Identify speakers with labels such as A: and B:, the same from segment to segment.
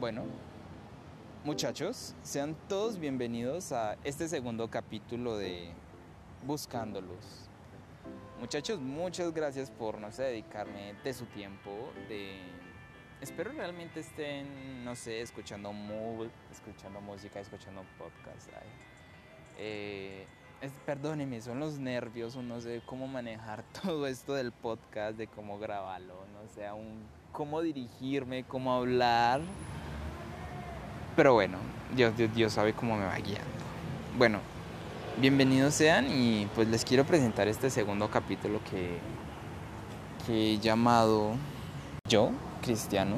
A: Bueno, muchachos, sean todos bienvenidos a este segundo capítulo de Buscando Luz. Muchachos, muchas gracias por, no sé, dedicarme de su tiempo. Espero realmente estén, no sé, escuchando, escuchando música, escuchando podcast. Eh, perdónenme, son los nervios, no sé cómo manejar todo esto del podcast, de cómo grabarlo, no sé, cómo dirigirme, cómo hablar. Pero bueno, Dios, Dios, Dios sabe cómo me va guiando. Bueno, bienvenidos sean y pues les quiero presentar este segundo capítulo que, que he llamado Yo, Cristiano.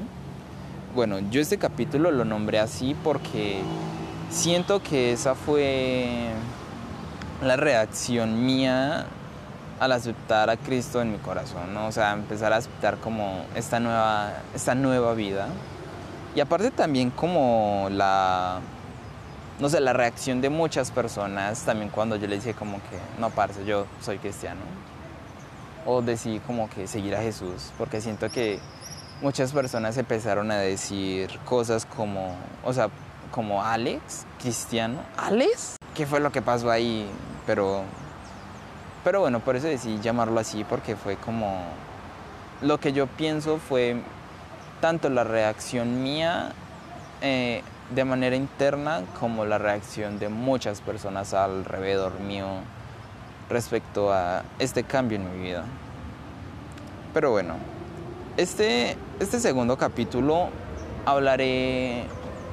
A: Bueno, yo este capítulo lo nombré así porque siento que esa fue la reacción mía al aceptar a Cristo en mi corazón, ¿no? O sea, empezar a aceptar como esta nueva, esta nueva vida y aparte también como la, no sé, la reacción de muchas personas también cuando yo le dije como que, no, parce, yo soy cristiano. O decidí como que seguir a Jesús, porque siento que muchas personas empezaron a decir cosas como, o sea, como Alex, cristiano. ¿Alex? ¿Qué fue lo que pasó ahí? Pero, pero bueno, por eso decidí llamarlo así, porque fue como, lo que yo pienso fue tanto la reacción mía eh, de manera interna como la reacción de muchas personas alrededor mío respecto a este cambio en mi vida. Pero bueno, este, este segundo capítulo hablaré,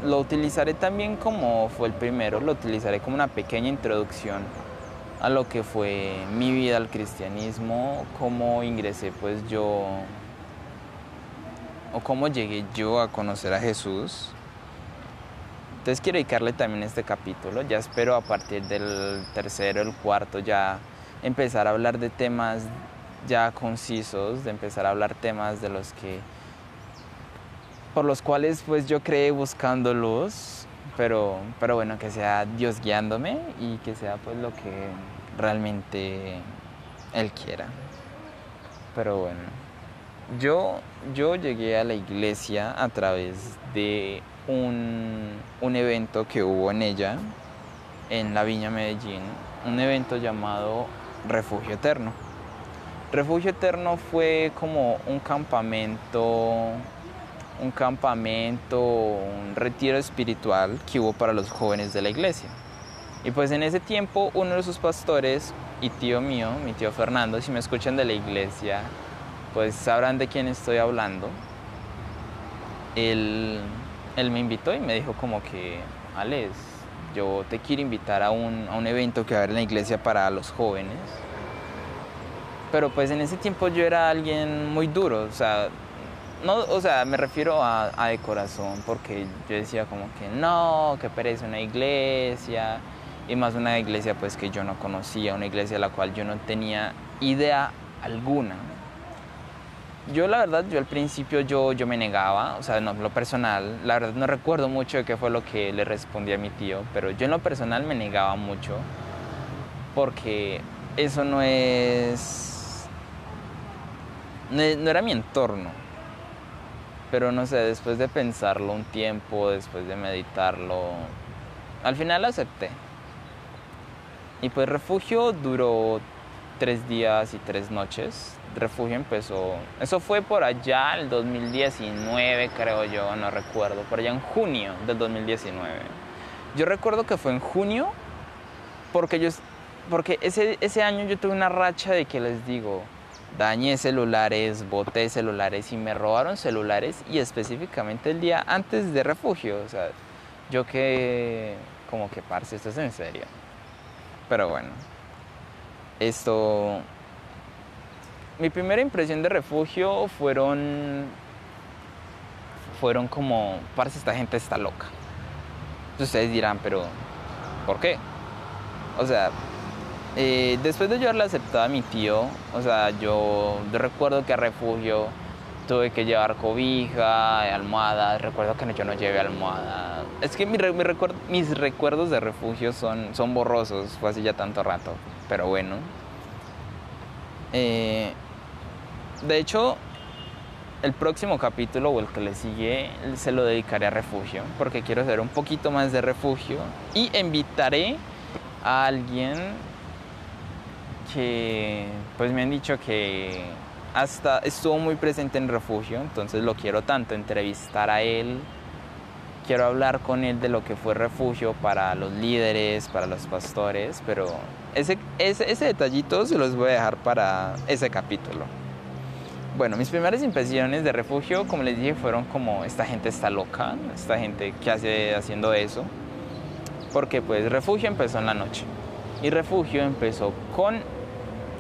A: lo utilizaré también como fue el primero, lo utilizaré como una pequeña introducción a lo que fue mi vida al cristianismo, cómo ingresé pues yo o cómo llegué yo a conocer a Jesús. Entonces quiero dedicarle también este capítulo. Ya espero a partir del tercero, el cuarto, ya empezar a hablar de temas ya concisos, de empezar a hablar temas de los que por los cuales pues yo creé buscando luz, pero, pero bueno, que sea Dios guiándome y que sea pues lo que realmente Él quiera. Pero bueno. Yo, yo llegué a la iglesia a través de un, un, evento que hubo en ella, en la Viña Medellín, un evento llamado Refugio Eterno. Refugio Eterno fue como un campamento, un campamento, un retiro espiritual que hubo para los jóvenes de la iglesia. Y pues en ese tiempo uno de sus pastores y tío mío, mi tío Fernando, si me escuchan de la iglesia, pues sabrán de quién estoy hablando. Él, él me invitó y me dijo como que, Alex, yo te quiero invitar a un, a un evento que va a haber en la iglesia para los jóvenes. Pero pues en ese tiempo yo era alguien muy duro, o sea, no, o sea, me refiero a, de corazón, porque yo decía como que no, que pereza una iglesia, y más una iglesia pues que yo no conocía, una iglesia a la cual yo no tenía idea alguna. Yo la verdad, yo al principio yo, yo me negaba, o sea, no, lo personal, la verdad no recuerdo mucho de qué fue lo que le respondí a mi tío, pero yo en lo personal me negaba mucho porque eso no es, no, no era mi entorno. Pero no sé, después de pensarlo un tiempo, después de meditarlo, al final acepté. Y pues refugio duró tres días y tres noches. Refugio empezó, eso fue por allá el 2019 creo yo, no recuerdo, por allá en junio del 2019. Yo recuerdo que fue en junio porque, yo, porque ese, ese año yo tuve una racha de que les digo, dañé celulares, boté celulares y me robaron celulares y específicamente el día antes de refugio. O sea, yo que como que parce, esto es en serio. Pero bueno, esto... Mi primera impresión de refugio fueron... Fueron como, parce, esta gente está loca. Ustedes dirán, pero ¿por qué? O sea, eh, después de yo haberle aceptado a mi tío, o sea, yo, recuerdo que a refugio tuve que llevar cobija, almohadas, recuerdo que yo no llevé almohada. Es que mi, mis recuerdos de refugio son, son borrosos, fue así ya tanto rato, pero bueno. Eh, de hecho, el próximo capítulo o el que le sigue se lo dedicaré a refugio, porque quiero hacer un poquito más de refugio y invitaré a alguien que pues me han dicho que hasta estuvo muy presente en refugio, entonces lo quiero tanto entrevistar a él, quiero hablar con él de lo que fue refugio para los líderes, para los pastores, pero ese, ese, ese detallito se los voy a dejar para ese capítulo. Bueno, mis primeras impresiones de refugio, como les dije, fueron como esta gente está loca, esta gente que hace haciendo eso, porque pues refugio empezó en la noche y refugio empezó con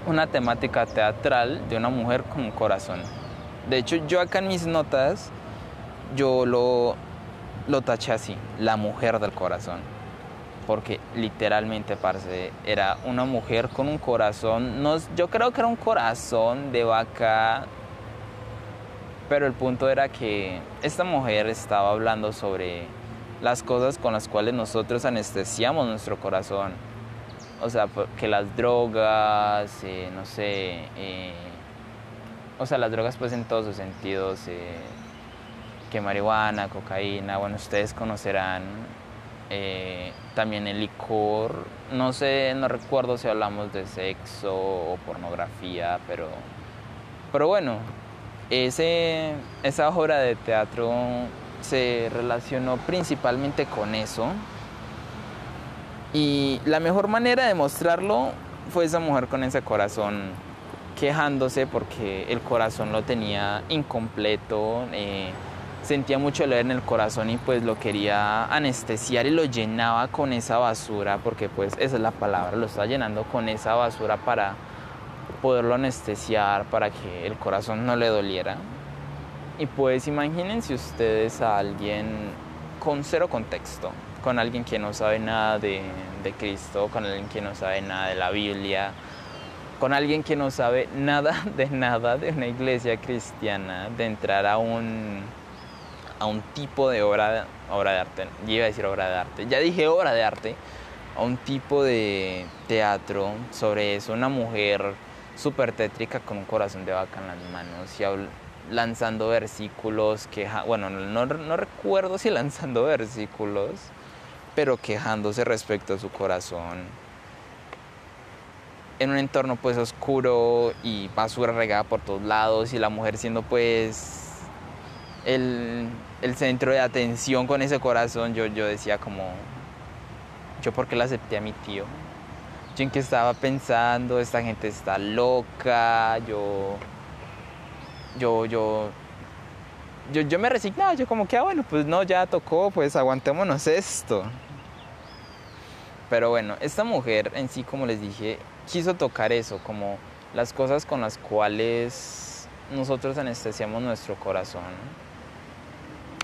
A: una temática teatral de una mujer con un corazón. De hecho, yo acá en mis notas, yo lo, lo taché así, la mujer del corazón. Porque literalmente, parce, era una mujer con un corazón, no, yo creo que era un corazón de vaca pero el punto era que esta mujer estaba hablando sobre las cosas con las cuales nosotros anestesiamos nuestro corazón. O sea, que las drogas, eh, no sé, eh, o sea, las drogas pues en todos sus sentidos, eh, que marihuana, cocaína, bueno, ustedes conocerán también el licor, no sé, no recuerdo si hablamos de sexo o pornografía, pero, pero bueno, esa obra de teatro se relacionó principalmente con eso. Y la mejor manera de mostrarlo fue esa mujer con ese corazón quejándose porque el corazón lo tenía incompleto, eh, sentía mucho dolor en el corazón y pues lo quería anestesiar y lo llenaba con esa basura, porque pues esa es la palabra, lo está llenando con esa basura para poderlo anestesiar para que el corazón no le doliera. Y pues imagínense ustedes a alguien con cero contexto, con alguien que no sabe nada de, de Cristo, con alguien que no sabe nada de la Biblia, con alguien que no sabe nada de nada de una iglesia cristiana, de entrar a un, a un tipo de obra, obra de arte, ya iba a decir obra de arte, ya dije obra de arte, a un tipo de teatro sobre eso, una mujer súper tétrica con un corazón de vaca en las manos y lanzando versículos, queja, bueno, no, no recuerdo si lanzando versículos, pero quejándose respecto a su corazón. En un entorno pues oscuro y basura regada por todos lados y la mujer siendo pues el, el centro de atención con ese corazón, yo, yo decía como, yo porque la acepté a mi tío yo en qué estaba pensando, esta gente está loca, yo, yo, yo, yo, yo me resignaba, yo como que, ah, bueno, pues no, ya tocó, pues aguantémonos esto. Pero bueno, esta mujer en sí, como les dije, quiso tocar eso, como las cosas con las cuales nosotros anestesiamos nuestro corazón.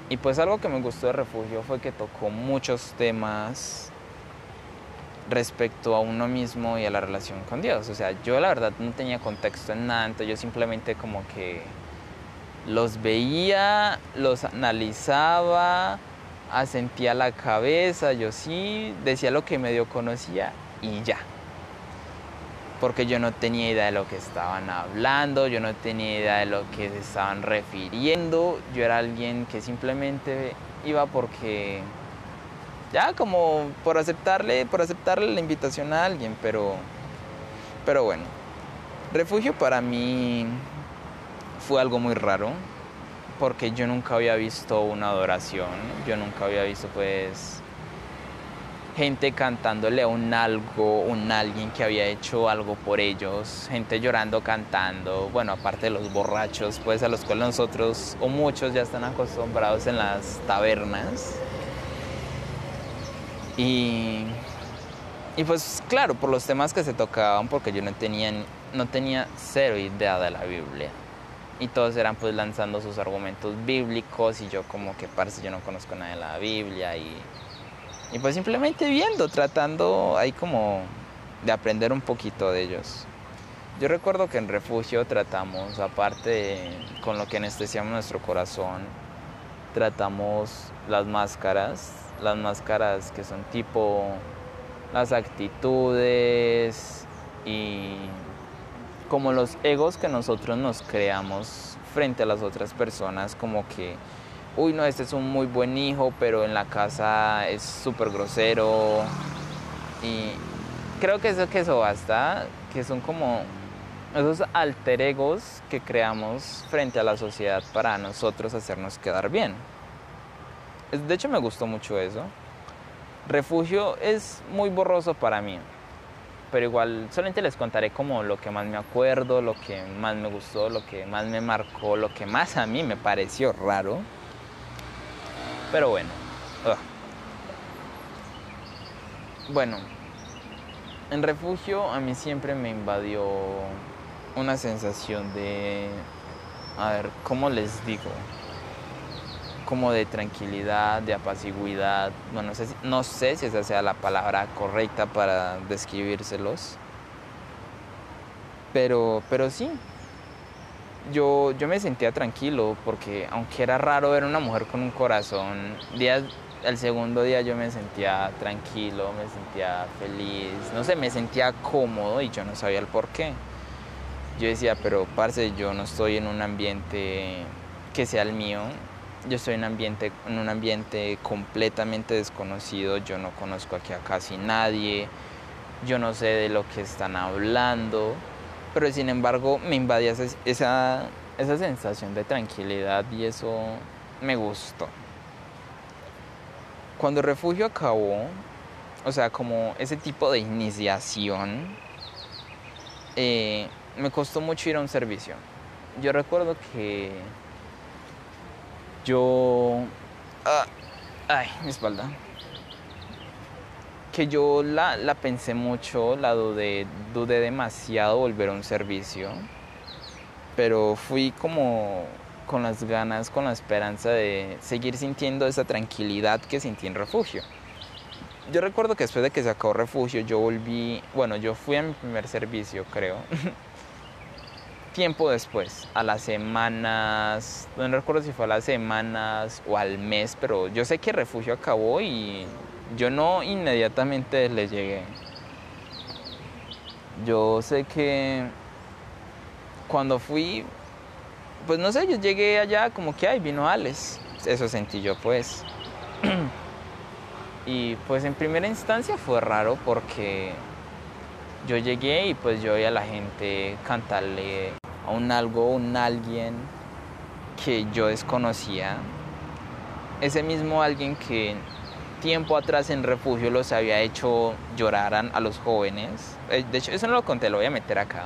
A: Y pues algo que me gustó de Refugio fue que tocó muchos temas respecto a uno mismo y a la relación con Dios. O sea, yo la verdad no tenía contexto en nada, entonces yo simplemente como que los veía, los analizaba, asentía la cabeza, yo sí decía lo que medio conocía y ya. Porque yo no tenía idea de lo que estaban hablando, yo no tenía idea de lo que se estaban refiriendo, yo era alguien que simplemente iba porque ya como por aceptarle, por aceptarle la invitación a alguien, pero, pero bueno, refugio para mí fue algo muy raro, porque yo nunca había visto una adoración, yo nunca había visto pues gente cantándole a un algo, un alguien que había hecho algo por ellos, gente llorando, cantando, bueno, aparte de los borrachos, pues a los cuales nosotros o muchos ya están acostumbrados en las tabernas. Y, y pues claro, por los temas que se tocaban, porque yo no tenía, no tenía cero idea de la Biblia. Y todos eran pues lanzando sus argumentos bíblicos y yo como que parece yo no conozco nada de la Biblia y, y pues simplemente viendo, tratando ahí como de aprender un poquito de ellos. Yo recuerdo que en refugio tratamos, aparte con lo que anestesiamos nuestro corazón, tratamos las máscaras las máscaras que son tipo las actitudes y como los egos que nosotros nos creamos frente a las otras personas, como que, uy, no, este es un muy buen hijo, pero en la casa es súper grosero. Y creo que eso que eso basta, que son como esos alter egos que creamos frente a la sociedad para nosotros hacernos quedar bien. De hecho me gustó mucho eso. Refugio es muy borroso para mí, pero igual solamente les contaré como lo que más me acuerdo, lo que más me gustó, lo que más me marcó, lo que más a mí me pareció raro. Pero bueno. Bueno, en refugio a mí siempre me invadió una sensación de, a ver, ¿cómo les digo? como de tranquilidad, de apaciguidad. Bueno, no sé, si, no sé si esa sea la palabra correcta para describírselos. Pero, pero sí, yo, yo me sentía tranquilo porque aunque era raro ver una mujer con un corazón, días, el segundo día yo me sentía tranquilo, me sentía feliz, no sé, me sentía cómodo y yo no sabía el por qué. Yo decía, pero parce, yo no estoy en un ambiente que sea el mío, yo estoy en, ambiente, en un ambiente completamente desconocido, yo no conozco aquí a casi nadie, yo no sé de lo que están hablando, pero sin embargo me invadía esa, esa, esa sensación de tranquilidad y eso me gustó. Cuando refugio acabó, o sea, como ese tipo de iniciación, eh, me costó mucho ir a un servicio. Yo recuerdo que yo... Ah, ay, mi espalda. Que yo la, la pensé mucho, la dudé, dudé demasiado volver a un servicio. Pero fui como con las ganas, con la esperanza de seguir sintiendo esa tranquilidad que sentí en refugio. Yo recuerdo que después de que se acabó refugio, yo volví, bueno, yo fui a mi primer servicio, creo. tiempo después, a las semanas, no recuerdo si fue a las semanas o al mes, pero yo sé que el refugio acabó y yo no inmediatamente le llegué. Yo sé que cuando fui, pues no sé, yo llegué allá como que, ay, vino Alex. Eso sentí yo pues. y pues en primera instancia fue raro porque yo llegué y pues yo oía a la gente cantarle un algo, un alguien que yo desconocía. Ese mismo alguien que tiempo atrás en refugio los había hecho llorar a los jóvenes. Eh, de hecho, eso no lo conté, lo voy a meter acá.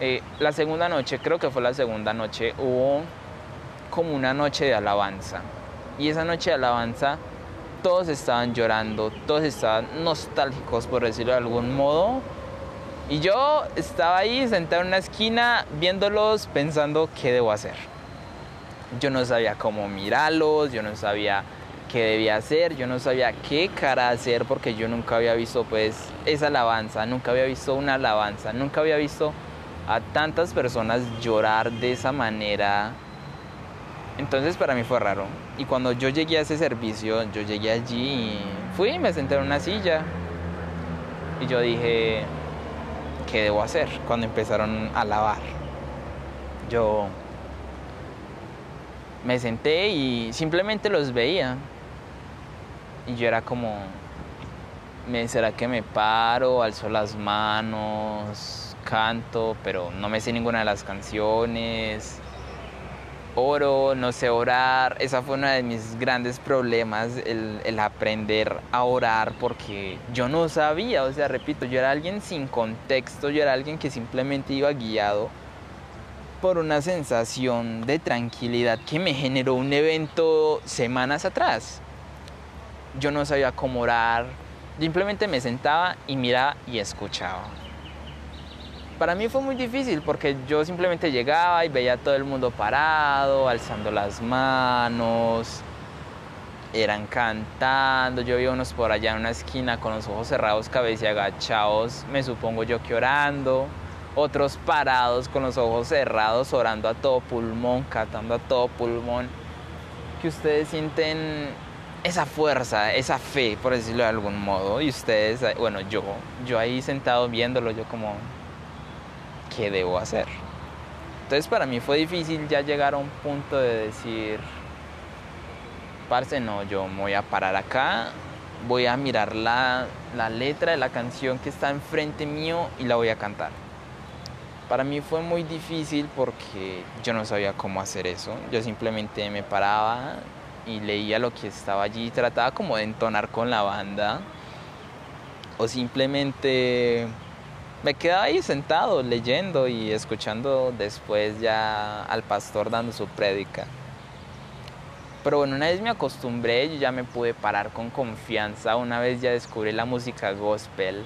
A: Eh, la segunda noche, creo que fue la segunda noche, hubo como una noche de alabanza. Y esa noche de alabanza todos estaban llorando, todos estaban nostálgicos, por decirlo de algún modo, y yo estaba ahí sentado en una esquina viéndolos pensando qué debo hacer. Yo no sabía cómo mirarlos, yo no sabía qué debía hacer, yo no sabía qué cara hacer porque yo nunca había visto pues esa alabanza, nunca había visto una alabanza, nunca había visto a tantas personas llorar de esa manera. Entonces para mí fue raro. Y cuando yo llegué a ese servicio, yo llegué allí y fui me senté en una silla. Y yo dije, ¿qué debo hacer? Cuando empezaron a lavar. Yo me senté y simplemente los veía. Y yo era como, ¿será que me paro, alzo las manos, canto, pero no me sé ninguna de las canciones? Oro, no sé orar. Esa fue uno de mis grandes problemas, el, aprender a orar, porque yo no sabía, o sea, repito, yo era alguien sin contexto, yo era alguien que simplemente iba guiado por una sensación de tranquilidad que me generó un evento semanas atrás. Yo no sabía cómo orar, simplemente me sentaba y miraba y escuchaba para mí fue muy difícil porque yo simplemente llegaba y veía a todo el mundo parado, alzando las manos, eran cantando, yo vi unos por allá en una esquina con los ojos cerrados, cabeza agachados, me supongo yo que orando, otros parados con los ojos cerrados, orando a todo pulmón, cantando a todo pulmón, que ustedes sienten esa fuerza, esa fe, por decirlo de algún modo, y ustedes, bueno, yo, yo ahí sentado viéndolo, yo como, qué debo hacer. Entonces para mí fue difícil ya llegar a un punto de decir, parce, no, yo me voy a parar acá, voy a mirar la, la letra de la canción que está enfrente mío y la voy a cantar. Para mí fue muy difícil porque yo no sabía cómo hacer eso. Yo simplemente me paraba y leía lo que estaba allí, trataba como de entonar con la banda o simplemente me quedaba ahí sentado leyendo y escuchando después ya al pastor dando su prédica. Pero bueno, una vez me acostumbré, yo ya me pude parar con confianza, una vez ya descubrí la música gospel,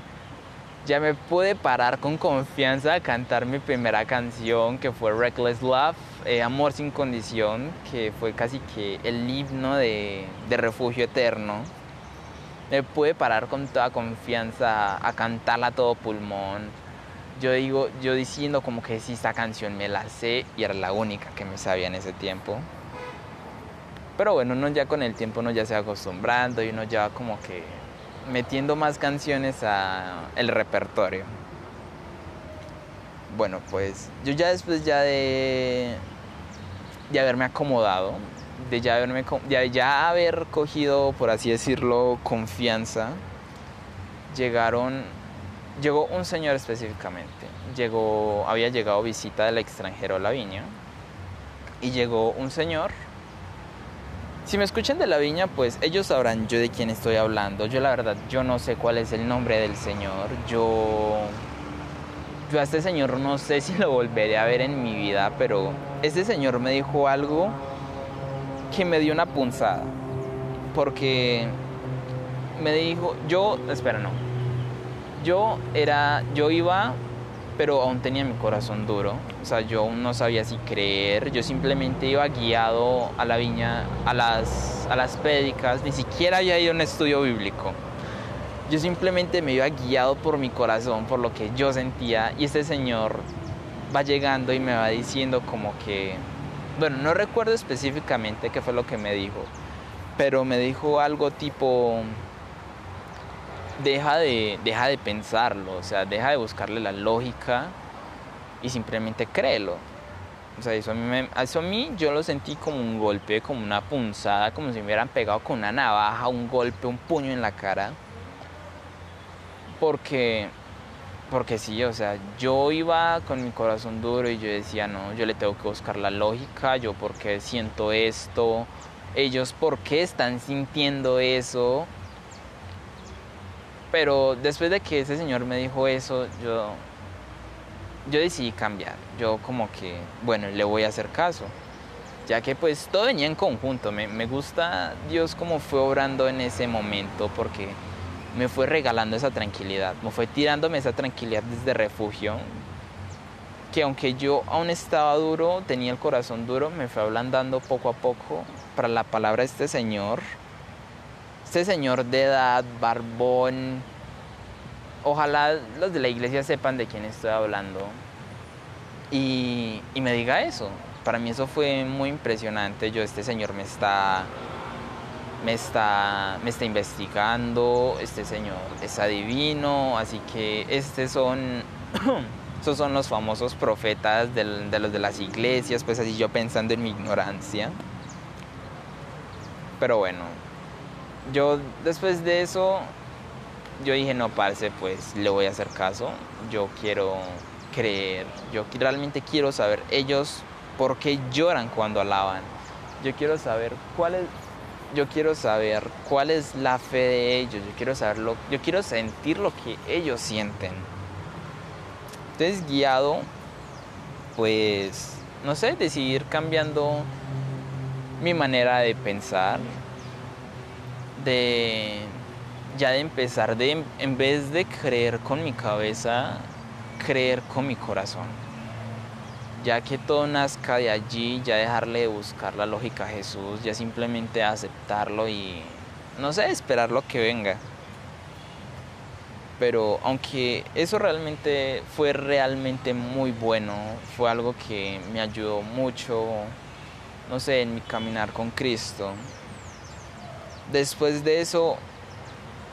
A: ya me pude parar con confianza a cantar mi primera canción que fue Reckless Love, eh, Amor sin condición, que fue casi que el himno de, de refugio eterno me pude parar con toda confianza a cantarla a todo pulmón. Yo digo, yo diciendo como que si esta canción me la sé y era la única que me sabía en ese tiempo. Pero bueno, uno ya con el tiempo uno ya se va acostumbrando y uno ya como que metiendo más canciones al repertorio. Bueno, pues yo ya después ya de, de haberme acomodado, de ya, haberme, ya haber cogido, por así decirlo, confianza, llegaron, llegó un señor específicamente, llegó, había llegado visita del extranjero a la viña y llegó un señor. Si me escuchan de la viña, pues ellos sabrán yo de quién estoy hablando. Yo la verdad, yo no sé cuál es el nombre del señor. Yo, yo a este señor no sé si lo volveré a ver en mi vida, pero este señor me dijo algo que me dio una punzada. Porque me dijo, yo, espera, no. Yo era, yo iba, pero aún tenía mi corazón duro. O sea, yo aún no sabía si creer. Yo simplemente iba guiado a la viña, a las, a las pédicas. Ni siquiera había ido a un estudio bíblico. Yo simplemente me iba guiado por mi corazón, por lo que yo sentía. Y este señor va llegando y me va diciendo como que bueno, no recuerdo específicamente qué fue lo que me dijo, pero me dijo algo tipo, deja de, deja de pensarlo, o sea, deja de buscarle la lógica y simplemente créelo. O sea, eso a, mí eso a mí yo lo sentí como un golpe, como una punzada, como si me hubieran pegado con una navaja, un golpe, un puño en la cara. Porque porque sí, o sea, yo iba con mi corazón duro y yo decía, no, yo le tengo que buscar la lógica, yo por qué siento esto, ellos por qué están sintiendo eso. Pero después de que ese señor me dijo eso, yo, yo decidí cambiar. Yo como que, bueno, le voy a hacer caso. Ya que pues todo venía en conjunto. Me, me gusta Dios como fue obrando en ese momento porque me fue regalando esa tranquilidad, me fue tirándome esa tranquilidad desde refugio, que aunque yo aún estaba duro, tenía el corazón duro, me fue ablandando poco a poco para la palabra de este señor, este señor de edad, barbón, ojalá los de la iglesia sepan de quién estoy hablando. Y, y me diga eso. Para mí eso fue muy impresionante, yo este señor me está me está, me está investigando, este señor es adivino, así que estos son, son los famosos profetas de los de las iglesias, pues así yo pensando en mi ignorancia. Pero bueno, yo después de eso, yo dije, no, parce, pues le voy a hacer caso, yo quiero creer, yo realmente quiero saber ellos por qué lloran cuando alaban. Yo quiero saber cuál es, yo quiero saber cuál es la fe de ellos, yo quiero saberlo, yo quiero sentir lo que ellos sienten. Entonces guiado, pues, no sé, decidir cambiando mi manera de pensar, de ya de empezar de en vez de creer con mi cabeza, creer con mi corazón ya que todo nazca de allí, ya dejarle de buscar la lógica a Jesús, ya simplemente aceptarlo y, no sé, esperar lo que venga. Pero aunque eso realmente fue realmente muy bueno, fue algo que me ayudó mucho, no sé, en mi caminar con Cristo. Después de eso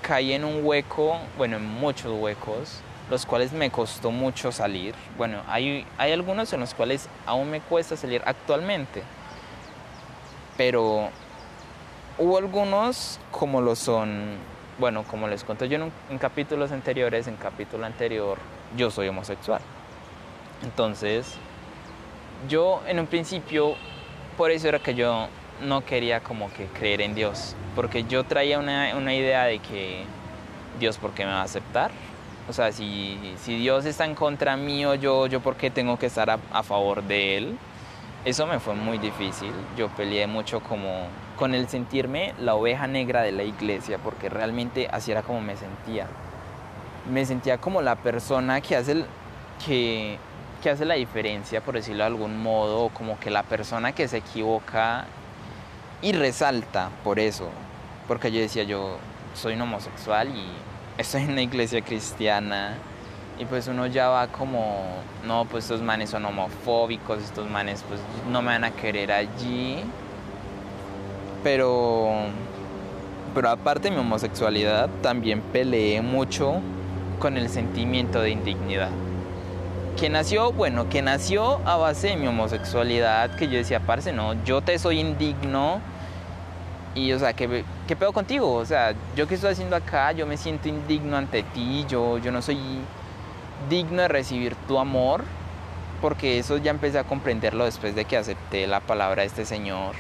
A: caí en un hueco, bueno, en muchos huecos, los cuales me costó mucho salir. Bueno, hay, hay algunos en los cuales aún me cuesta salir actualmente. Pero hubo algunos como lo son, bueno, como les conté yo en, en capítulos anteriores, en capítulo anterior, yo soy homosexual. Entonces, yo en un principio, por eso era que yo no quería como que creer en Dios, porque yo traía una, una idea de que Dios, ¿por qué me va a aceptar? O sea, si, si Dios está en contra mío, yo, yo por qué tengo que estar a, a, favor de Él. Eso me fue muy difícil. Yo peleé mucho como con el sentirme la oveja negra de la iglesia, porque realmente así era como me sentía. Me sentía como la persona que hace, el, que, que hace la diferencia, por decirlo de algún modo, como que la persona que se equivoca y resalta por eso. Porque yo decía, yo soy un homosexual y estoy en una iglesia cristiana y pues uno ya va como, no, pues estos manes son homofóbicos, estos manes pues no me van a querer allí. Pero, pero aparte de mi homosexualidad, también peleé mucho con el sentimiento de indignidad. Que nació, bueno, que nació a base de mi homosexualidad, que yo decía, parce, no, yo te soy indigno y, o sea, ¿qué, ¿qué pedo contigo? O sea, ¿yo qué estoy haciendo acá? Yo me siento indigno ante ti, yo, yo no soy digno de recibir tu amor, porque eso ya empecé a comprenderlo después de que acepté la palabra de este Señor.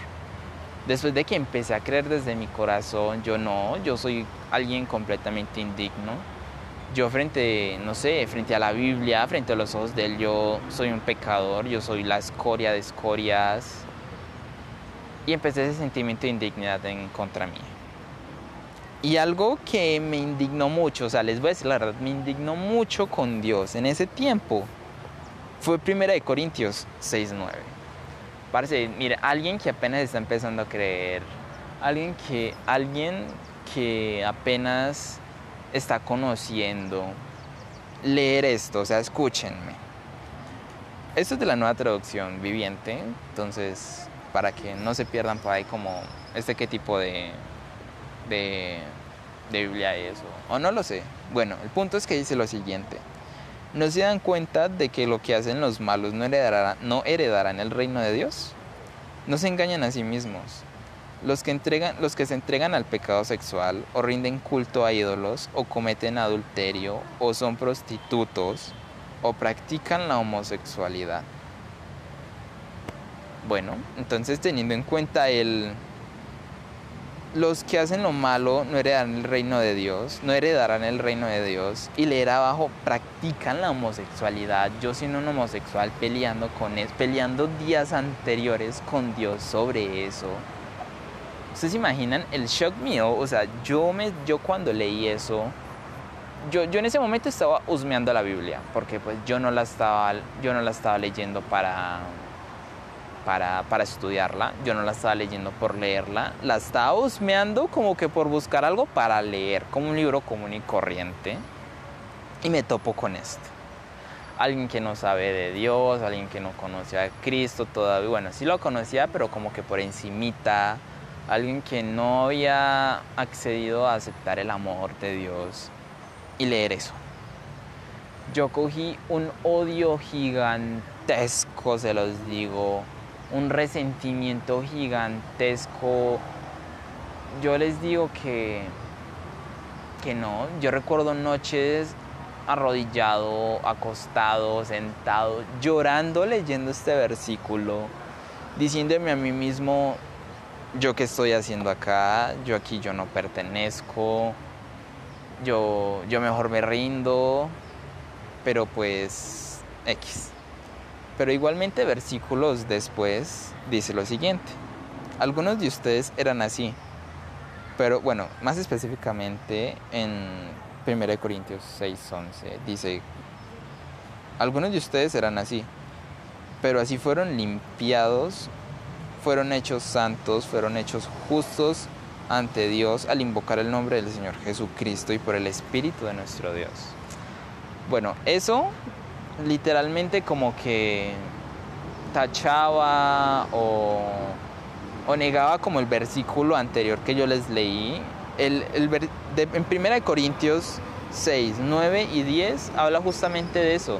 A: Después de que empecé a creer desde mi corazón, yo no, yo soy alguien completamente indigno. Yo frente, no sé, frente a la Biblia, frente a los ojos de Él, yo soy un pecador, yo soy la escoria de escorias, y empecé ese sentimiento de indignidad en contra mí. Y algo que me indignó mucho, o sea, les voy a decir la verdad, me indignó mucho con Dios en ese tiempo, fue Primera de Corintios 6.9. Parece, mire, alguien que apenas está empezando a creer, alguien que, alguien que apenas está conociendo, leer esto, o sea, escúchenme. Esto es de la nueva traducción viviente, entonces para que no se pierdan por ahí como este qué tipo de, de, de Biblia es o, o no lo sé. Bueno, el punto es que dice lo siguiente. ¿No se dan cuenta de que lo que hacen los malos no heredarán, el reino de Dios? No se engañan a sí mismos. Los que, entregan, los que se entregan al pecado sexual o rinden culto a ídolos o cometen adulterio o son prostitutos o practican la homosexualidad bueno, entonces teniendo en cuenta el... Los que hacen lo malo no heredarán el reino de Dios, no heredarán el reino de Dios. Y leer abajo, practican la homosexualidad. Yo siendo un homosexual peleando con eso, peleando días anteriores con Dios sobre eso. ¿Ustedes se imaginan el shock mío? O sea, yo, me, yo cuando leí eso, yo, yo en ese momento estaba husmeando la Biblia, porque pues yo no la estaba, yo no la estaba leyendo para para, para, estudiarla. Yo no la estaba leyendo por leerla, la estaba husmeando como que por buscar algo para leer, como un libro común y corriente. Y me topo con esto. Alguien que no sabe de Dios, alguien que no conocía a Cristo todavía. Bueno, sí lo conocía, pero como que por encimita. Alguien que no había accedido a aceptar el amor de Dios y leer eso. Yo cogí un odio gigantesco, se los digo, un resentimiento gigantesco. Yo les digo que, que no. Yo recuerdo noches arrodillado, acostado, sentado, llorando leyendo este versículo, diciéndome a mí mismo, yo qué estoy haciendo acá, yo aquí yo no pertenezco, yo, yo mejor me rindo, pero pues X. Pero igualmente versículos después dice lo siguiente. Algunos de ustedes eran así. Pero bueno, más específicamente en 1 Corintios 6:11 dice, algunos de ustedes eran así, pero así fueron limpiados, fueron hechos santos, fueron hechos justos ante Dios al invocar el nombre del Señor Jesucristo y por el Espíritu de nuestro Dios. Bueno, eso literalmente como que tachaba o, o, negaba como el versículo anterior que yo les leí. El, el, de, en Primera de Corintios 6, 9 y 10 habla justamente de eso,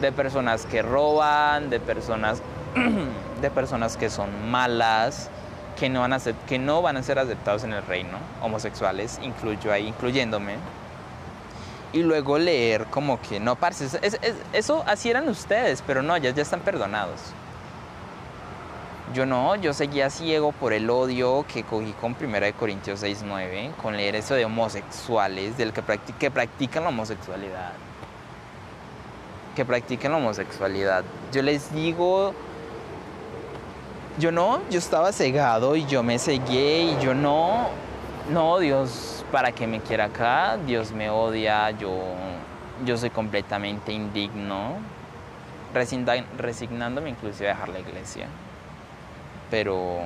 A: de personas que roban, de personas, de personas que son malas, que no, van a ser, que no van a ser aceptados en el reino, homosexuales, incluyo ahí, incluyéndome. Y luego leer como que no, parce, eso así eran ustedes, pero no, ya, ya están perdonados. Yo no, yo seguía ciego por el odio que cogí con 1 Corintios 6.9, con leer eso de homosexuales, del que, que practican la homosexualidad. Que practican la homosexualidad. Yo les digo, yo no, yo estaba cegado y yo me cegué y yo no, no, Dios, ¿para qué me quiera acá? Dios me odia, yo, yo soy completamente indigno, resignándome inclusive a dejar la iglesia. Pero,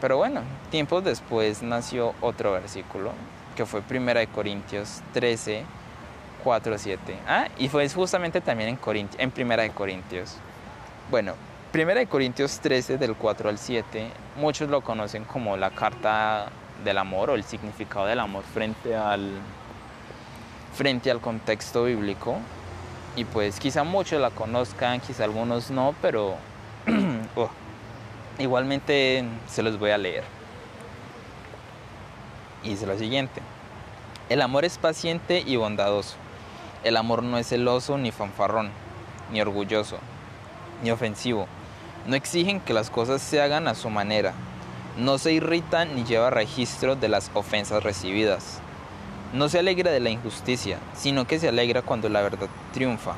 A: pero bueno, tiempos después nació otro versículo, que fue 1 Corintios 13, 4, 7. Ah, y fue justamente también en, Corint en 1 Corintios. Bueno, 1 Corintios 13, del 4 al 7, muchos lo conocen como la carta del amor o el significado del amor frente al, frente al contexto bíblico. Y pues quizá muchos la conozcan, quizá algunos no, pero oh, Igualmente se los voy a leer. Y dice lo siguiente. El amor es paciente y bondadoso. El amor no es celoso ni fanfarrón, ni orgulloso, ni ofensivo. No exigen que las cosas se hagan a su manera. No se irrita ni lleva registro de las ofensas recibidas. No se alegra de la injusticia, sino que se alegra cuando la verdad triunfa.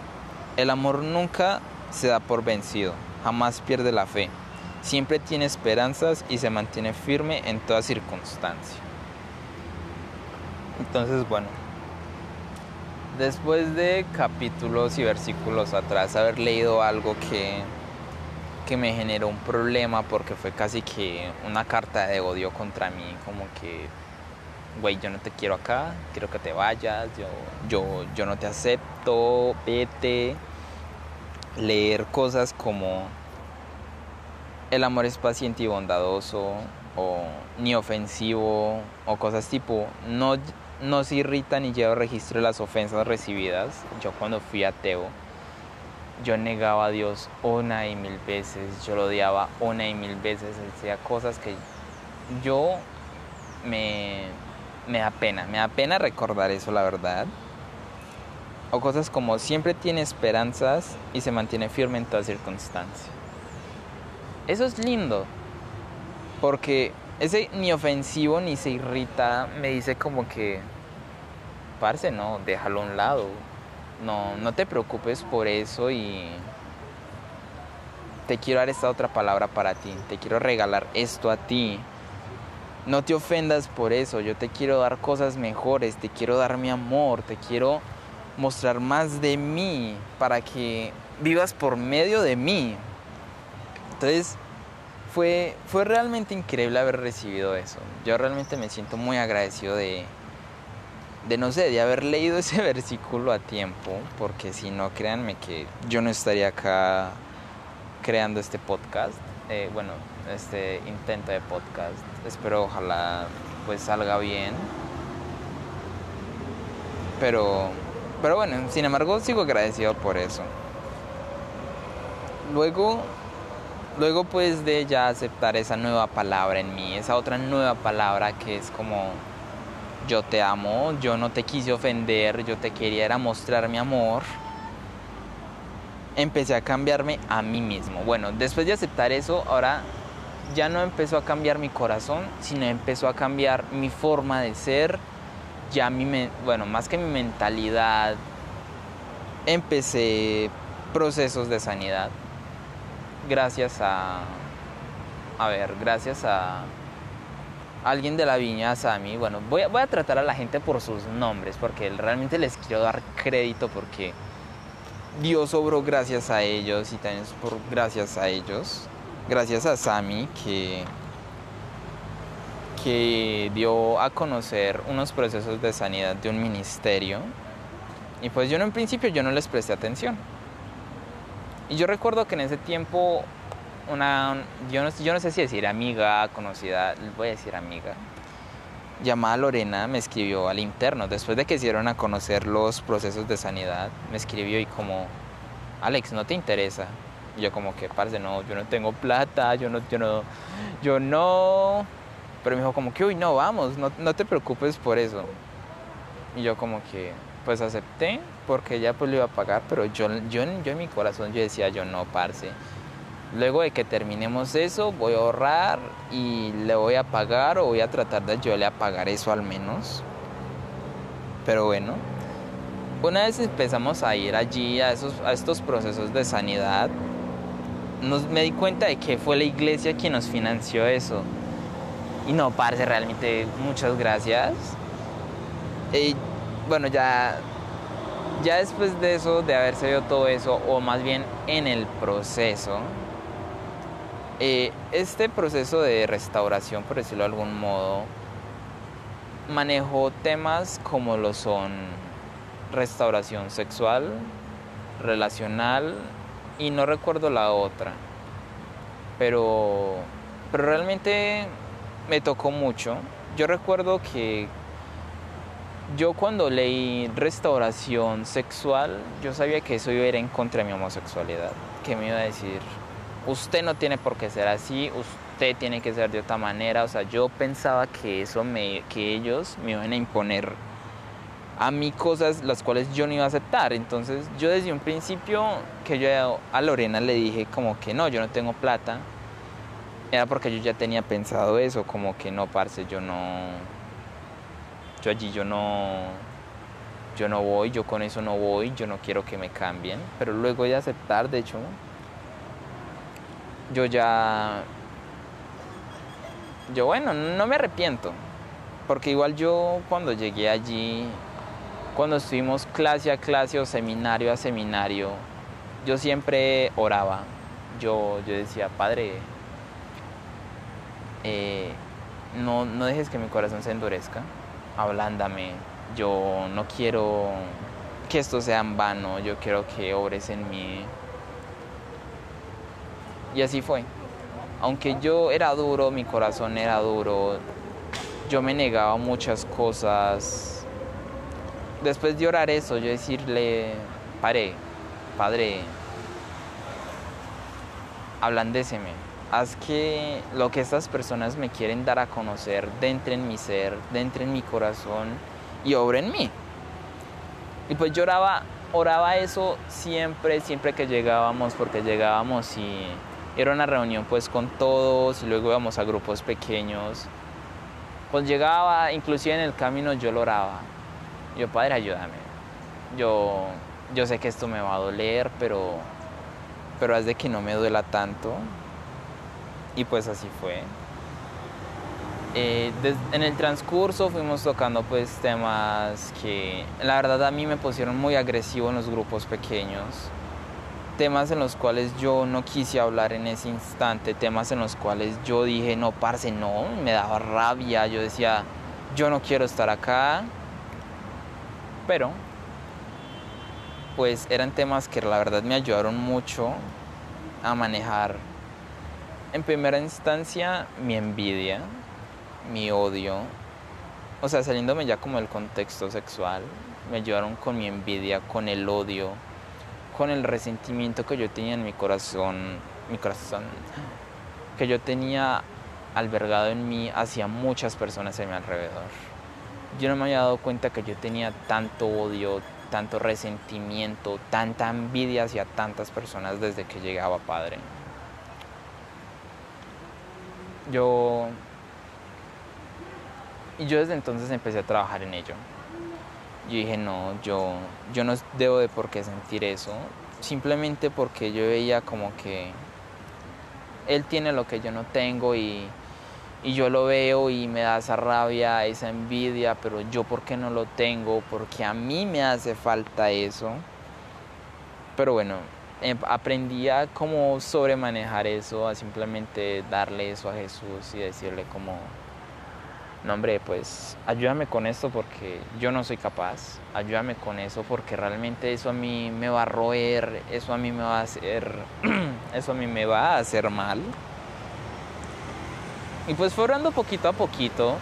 A: El amor nunca se da por vencido, jamás pierde la fe siempre tiene esperanzas y se mantiene firme en toda circunstancia. Entonces, bueno, después de capítulos y versículos atrás, haber leído algo que, que me generó un problema porque fue casi que una carta de odio contra mí, como que, güey, yo no te quiero acá, quiero que te vayas, yo, yo, yo no te acepto, vete. Leer cosas como el amor es paciente y bondadoso o ni ofensivo o cosas tipo no, no se irrita ni lleva registro de las ofensas recibidas. Yo cuando fui ateo, yo negaba a Dios una y mil veces, yo lo odiaba una y mil veces, decía cosas que yo me, me da pena, me da pena recordar eso, la verdad. O cosas como siempre tiene esperanzas y se mantiene firme en toda circunstancia. Eso es lindo. Porque ese ni ofensivo ni se irrita me dice como que, parce, no, déjalo a un lado. No, no te preocupes por eso y te quiero dar esta otra palabra para ti. Te quiero regalar esto a ti. No te ofendas por eso. Yo te quiero dar cosas mejores. Te quiero dar mi amor. Te quiero mostrar más de mí para que vivas por medio de mí. Entonces, fue, fue realmente increíble haber recibido eso. Yo realmente me siento muy agradecido de, de no sé, de haber leído ese versículo a tiempo, porque si no, créanme que yo no estaría acá creando este podcast, eh, bueno, este intento de podcast. Espero ojalá pues salga bien. Pero, pero bueno, sin embargo sigo agradecido por eso. Luego Luego pues de ya aceptar esa nueva palabra en mí, esa otra nueva palabra que es como yo te amo, yo no te quise ofender, yo te quería era mostrar mi amor, empecé a cambiarme a mí mismo. Bueno, después de aceptar eso, ahora ya no empezó a cambiar mi corazón, sino empezó a cambiar mi forma de ser, ya mi, bueno, más que mi mentalidad, empecé procesos de sanidad gracias a, a ver, gracias a alguien de la viña, a Sammy, bueno, voy a, tratar a la gente por sus nombres, porque realmente les quiero dar crédito porque Dios obró gracias a ellos y también por gracias a ellos, gracias a Sammy que que dio a conocer unos procesos de sanidad de un ministerio. Y pues yo en principio yo no les presté atención. Y yo recuerdo que en ese tiempo, una, yo, no, yo no sé si decir amiga, conocida, voy a decir amiga, llamada Lorena me escribió al interno, después de que hicieron a conocer los procesos de sanidad, me escribió y como, Alex, ¿no te interesa? Y yo como que, parce, no, yo no tengo plata, yo no, yo no, yo no... Pero me dijo como que, uy, no, vamos, no, no te preocupes por eso. Y yo como que, pues acepté, porque ella pues lo iba a pagar, pero yo, yo, yo en mi corazón yo decía, yo no, parce. Luego de que terminemos eso, voy a ahorrar y le voy a pagar o voy a tratar de ayudarle a pagar eso al menos. Pero bueno, una vez empezamos a ir allí a, esos, a estos procesos de sanidad, nos, me di cuenta de que fue la iglesia quien nos financió eso. Y no, parce, realmente muchas gracias. Y bueno, ya, ya después de eso, de haberse ido todo eso, o más bien en el proceso, eh, este proceso de restauración, por decirlo de algún modo, manejó temas como lo son restauración sexual, relacional y no recuerdo la otra. Pero, pero realmente me tocó mucho. Yo recuerdo que yo cuando leí restauración sexual, yo sabía que eso iba a ir en contra de mi homosexualidad. Que me iba a decir, usted no tiene por qué ser así, usted tiene que ser de otra manera. O sea, yo pensaba que eso me, que ellos me iban a imponer a mí cosas las cuales yo no iba a aceptar. Entonces yo desde un principio que yo a Lorena le dije como que no, yo no tengo plata, era porque yo ya tenía pensado eso, como que no, parce, yo no, yo allí yo no, yo no voy, yo con eso no voy, yo no quiero que me cambien. Pero luego de aceptar, de hecho, yo ya, yo bueno, no me arrepiento, porque igual yo cuando llegué allí, cuando estuvimos clase a clase o seminario a seminario, yo siempre oraba, yo, yo decía, Padre, eh, no, no dejes que mi corazón se endurezca, ablándame, yo no quiero que esto sea en vano, yo quiero que obres en mí. Y así fue. Aunque yo era duro, mi corazón era duro, yo me negaba muchas cosas. Después de orar eso, yo decirle, pare, Padre, ablandéceme, haz que lo que estas personas me quieren dar a conocer dentro en mi ser, dentro en mi corazón y obre en mí. Y pues yo oraba, oraba eso siempre, siempre que llegábamos, porque llegábamos y era una reunión pues con todos y luego íbamos a grupos pequeños. Pues llegaba, inclusive en el camino yo lo oraba. Yo, Padre, ayúdame. Yo, yo sé que esto me va a doler, pero, pero haz de que no me duela tanto. Y pues así fue. Eh, en el transcurso fuimos tocando pues temas que la verdad a mí me pusieron muy agresivo en los grupos pequeños temas en los cuales yo no quise hablar en ese instante, temas en los cuales yo dije, no, parce, no, me daba rabia, yo decía, yo no quiero estar acá, pero pues eran temas que la verdad me ayudaron mucho a manejar en primera instancia mi envidia, mi odio, o sea, saliéndome ya como del contexto sexual, me ayudaron con mi envidia, con el odio, con el resentimiento que yo tenía en mi corazón, mi corazón, que yo tenía albergado en mí hacia muchas personas a mi alrededor. Yo no me había dado cuenta que yo tenía tanto odio, tanto resentimiento, tanta envidia hacia tantas personas desde que llegaba padre. Yo y yo desde entonces empecé a trabajar en ello yo dije, no, yo, yo no debo de por qué sentir eso, simplemente porque yo veía como que él tiene lo que yo no tengo y, y yo lo veo y me da esa rabia, esa envidia, pero yo por qué no lo tengo, porque a mí me hace falta eso. Pero bueno, em, aprendí a cómo sobremanejar eso, a simplemente darle eso a Jesús y decirle como no hombre, pues ayúdame con esto porque yo no soy capaz, ayúdame con eso porque realmente eso a mí me va a roer, eso a mí me va a hacer, eso a mí me va a hacer mal. Y pues fue orando poquito a poquito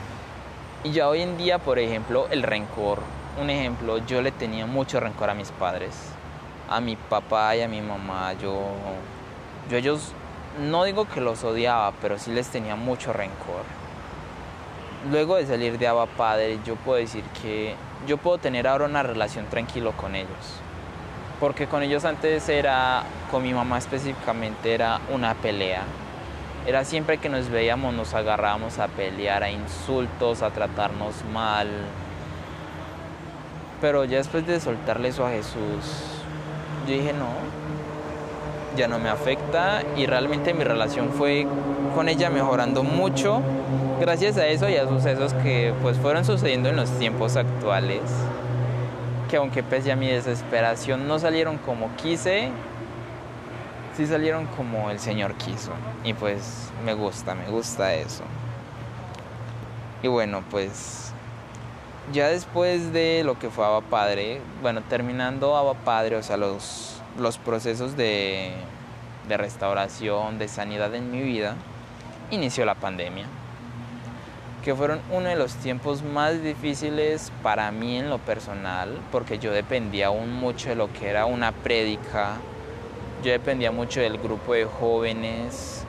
A: Y ya hoy en día, por ejemplo, el rencor. Un ejemplo, yo le tenía mucho rencor a mis padres, a mi papá y a mi mamá. Yo, yo ellos, no digo que los odiaba, pero sí les tenía mucho rencor. Luego de salir de Abba Padre, yo puedo decir que yo puedo tener ahora una relación tranquilo con ellos. Porque con ellos antes era, con mi mamá específicamente, era una pelea era siempre que nos veíamos nos agarrábamos a pelear, a insultos, a tratarnos mal. Pero ya después de soltarle eso a Jesús, yo dije, no, ya no me afecta y realmente mi relación fue con ella mejorando mucho gracias a eso y a sucesos que pues fueron sucediendo en los tiempos actuales que aunque pese a mi desesperación no salieron como quise sí salieron como el Señor quiso. Y pues me gusta, me gusta eso. Y bueno, pues ya después de lo que fue Abba Padre, bueno, terminando Abba Padre, o sea, los, los procesos de, de restauración, de sanidad en mi vida, inició la pandemia, que fueron uno de los tiempos más difíciles para mí en lo personal, porque yo dependía aún mucho de lo que era una prédica, yo dependía mucho del grupo de jóvenes.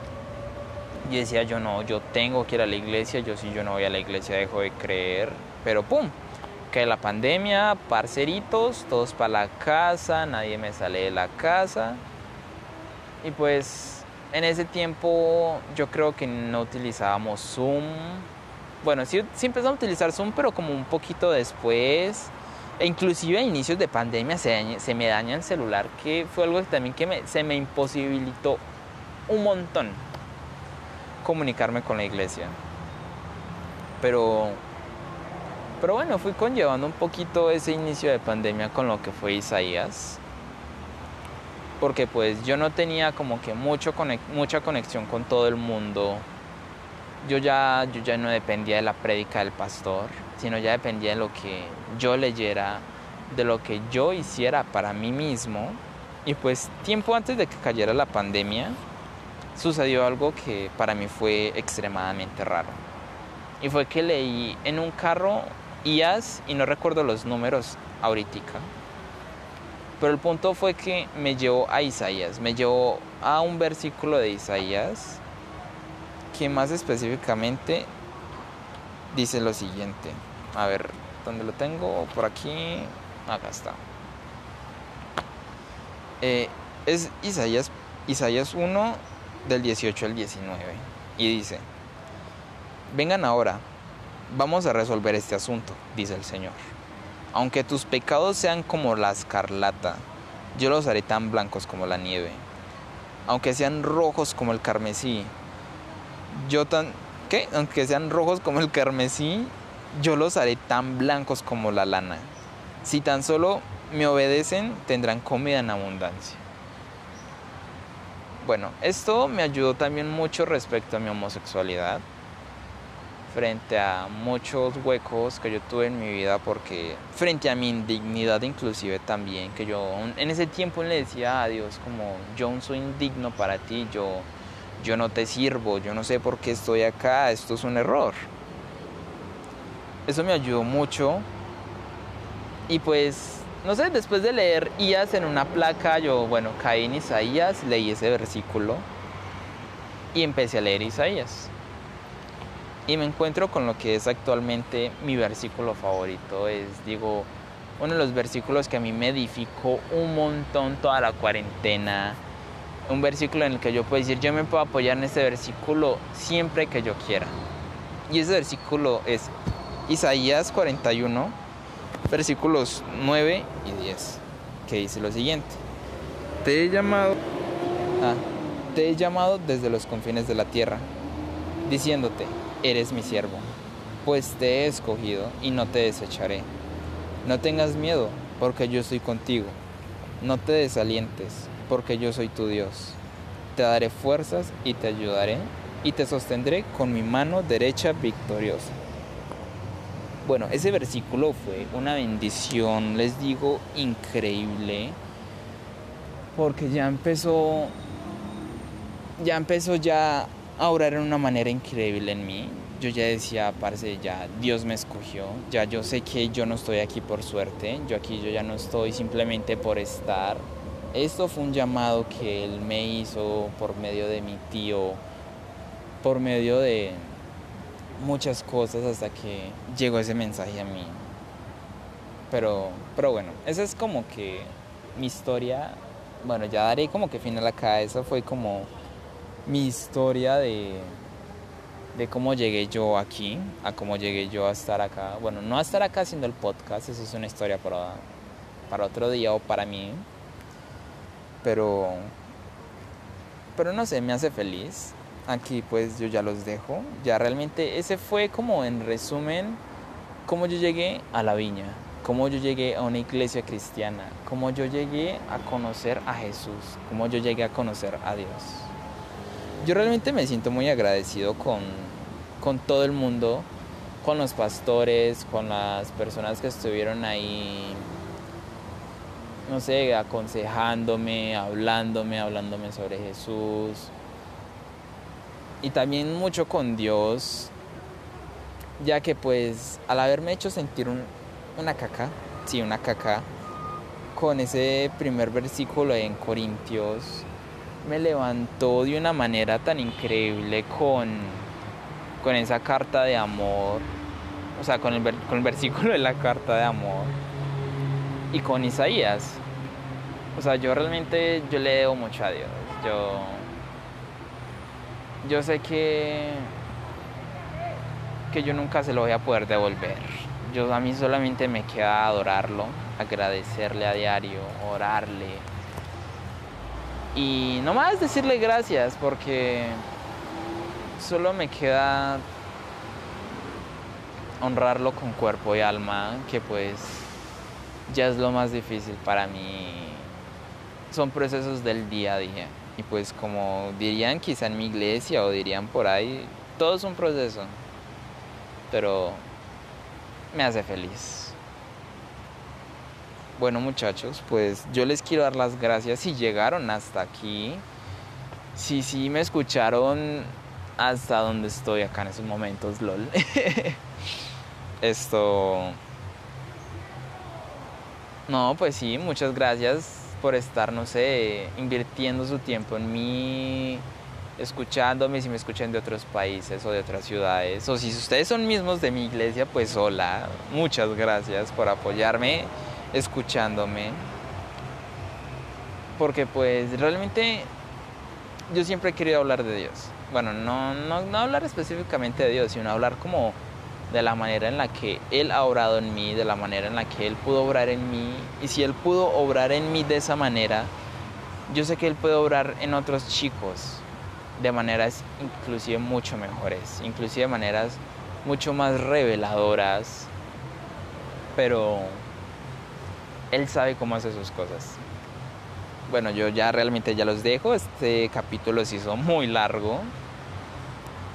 A: Y decía yo no, yo tengo que ir a la iglesia, yo si yo no voy a la iglesia dejo de creer. Pero ¡pum! Que la pandemia, parceritos, todos para la casa, nadie me sale de la casa. Y pues en ese tiempo yo creo que no utilizábamos Zoom. Bueno, sí, sí a utilizar Zoom, pero como un poquito después. E inclusive a inicios de pandemia se, me daña el celular, que fue algo que también se me imposibilitó un montón comunicarme con la iglesia. Pero, pero bueno, fui conllevando un poquito ese inicio de pandemia con lo que fue Isaías. Porque pues yo no tenía como que mucho mucha conexión con todo el mundo. Yo ya, yo ya no dependía de la prédica del pastor sino ya dependía de lo que yo leyera, de lo que yo hiciera para mí mismo. Y pues tiempo antes de que cayera la pandemia, sucedió algo que para mí fue extremadamente raro. Y fue que leí en un carro IAS, y no recuerdo los números ahorita, pero el punto fue que me llevó a Isaías, me llevó a un versículo de Isaías que más específicamente dice lo siguiente. A ver, ¿dónde lo tengo? Por aquí. Acá está. Eh, es Isaías, Isaías 1 del 18 al 19. Y dice, vengan ahora, vamos a resolver este asunto, dice el Señor. Aunque tus pecados sean como la escarlata, yo los haré tan blancos como la nieve. Aunque sean rojos como el carmesí, yo tan... ¿Qué? Aunque sean rojos como el carmesí, yo los haré tan blancos como la lana. Si tan solo me obedecen, tendrán comida en abundancia. Bueno, esto me ayudó también mucho respecto a mi homosexualidad, frente a muchos huecos que yo tuve en mi vida, porque frente a mi indignidad inclusive también, que yo en ese tiempo le decía a Dios como, yo soy indigno para ti, yo, yo no te sirvo, yo no sé por qué estoy acá, esto es un error. Eso me ayudó mucho. Y pues, no sé, después de leer Ias en una placa, yo, bueno, caí en Isaías, leí ese versículo y empecé a leer Isaías. Y me encuentro con lo que es actualmente mi versículo favorito. Es, digo, uno de los versículos que a mí me edificó un montón toda la cuarentena. Un versículo en el que yo puedo decir, yo me puedo apoyar en este versículo siempre que yo quiera. Y ese versículo es Isaías 41, versículos 9 y 10, que dice lo siguiente. Te he llamado, ah, te he llamado desde los confines de la tierra, diciéndote, eres mi siervo, pues te he escogido y no te desecharé. No tengas miedo, porque yo estoy contigo. No te desalientes, porque yo soy tu Dios. Te daré fuerzas y te ayudaré y te sostendré con mi mano derecha victoriosa. Bueno, ese versículo fue una bendición, les digo, increíble, porque ya empezó, ya empezó ya a orar en una manera increíble en mí. yo ya decía, parce, ya Dios me escogió, ya yo sé que yo no estoy aquí por suerte, yo aquí yo ya no estoy simplemente por estar. Esto fue un llamado que Él me hizo por medio de mi tío, por medio de muchas cosas hasta que llegó ese mensaje a mí. Pero, pero bueno, esa es como que mi historia. Bueno, ya daré como que final acá. Esa fue como mi historia de, de cómo llegué yo aquí, a cómo llegué yo a estar acá. Bueno, no a estar acá haciendo el podcast, eso es una historia para, para otro día o para mí. Pero, pero no sé, me hace feliz. Aquí pues yo ya los dejo. Ya realmente ese fue como en resumen cómo yo llegué a la viña, cómo yo llegué a una iglesia cristiana, cómo yo llegué a conocer a Jesús, cómo yo llegué a conocer a Dios yo realmente me siento muy agradecido con, con todo el mundo, con los pastores, con las personas que estuvieron ahí, no sé, aconsejándome, hablándome, hablándome sobre Jesús. Y también mucho con Dios, ya que pues al haberme hecho sentir una caca, sí, una caca, con ese primer versículo en Corintios, me levantó de una manera tan increíble con, con esa carta de amor, o sea, con el, con el versículo de la carta de amor y con Isaías. O sea, yo realmente yo le debo mucho a Dios. Yo, yo sé que, que yo nunca se lo voy a poder devolver. Yo a mí solamente me queda adorarlo, agradecerle a diario, orarle, y no más decirle gracias porque solo me queda honrarlo con cuerpo y alma, que pues ya es lo más difícil para mí. Son procesos del día a día. Y pues como dirían quizá en mi iglesia o dirían por ahí, todo es un proceso. Pero me hace feliz. Bueno muchachos, pues yo les quiero dar las gracias si llegaron hasta aquí. Si sí me escucharon hasta donde estoy acá en esos momentos, lol. Esto... No, pues sí, muchas gracias por estar, no sé, invirtiendo su tiempo en mí, escuchándome, si me escuchan de otros países o de otras ciudades, o si ustedes son mismos de mi iglesia, pues hola, muchas gracias por apoyarme escuchándome. Porque pues realmente yo siempre he querido hablar de Dios. Bueno, no, no, hablar específicamente de Dios, sino hablar como de la manera en la que Él ha obrado en mí, de la manera en la que Él pudo obrar en mí. Y si Él pudo obrar en mí de esa manera, yo sé que Él puede obrar en otros chicos de maneras inclusive mucho mejores, inclusive de maneras mucho más reveladoras. Pero él sabe cómo hace sus cosas. Bueno, yo ya realmente ya los dejo. Este capítulo se hizo muy largo.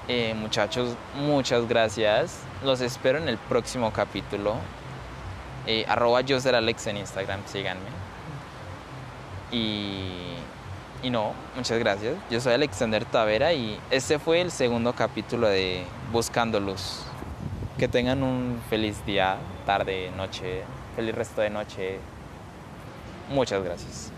A: Eh, muchachos, muchas gracias. Los espero en el próximo capítulo. Eh, arroba yo Alex en Instagram, síganme. Y, y no, muchas gracias. Yo soy Alexander Tavera y este fue el segundo capítulo de Buscando Luz. Que tengan un feliz día, tarde, noche, feliz resto de noche. Muchas gracias.